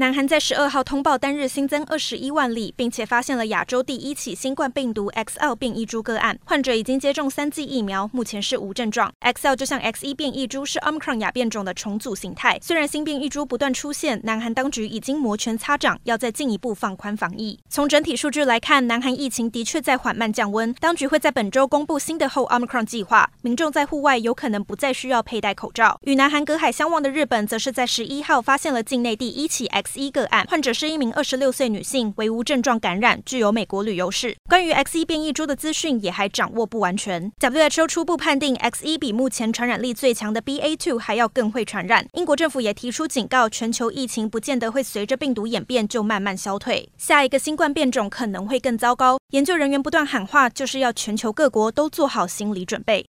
南韩在十二号通报单日新增二十一万例，并且发现了亚洲第一起新冠病毒 XL 变异株个案。患者已经接种三剂疫苗，目前是无症状。XL 就像 X1 变异株是 Omicron 亚变种的重组形态。虽然新变异株不断出现，南韩当局已经摩拳擦掌，要再进一步放宽防疫。从整体数据来看，南韩疫情的确在缓慢降温。当局会在本周公布新的后 Omicron 计划，民众在户外有可能不再需要佩戴口罩。与南韩隔海相望的日本，则是在十一号发现了境内第一起 X。X1 个案，患者是一名二十六岁女性，为无症状感染，具有美国旅游史。关于 X1 变异株的资讯也还掌握不完全。WHO 初步判定 X1 比目前传染力最强的 BA2 还要更会传染。英国政府也提出警告，全球疫情不见得会随着病毒演变就慢慢消退，下一个新冠变种可能会更糟糕。研究人员不断喊话，就是要全球各国都做好心理准备。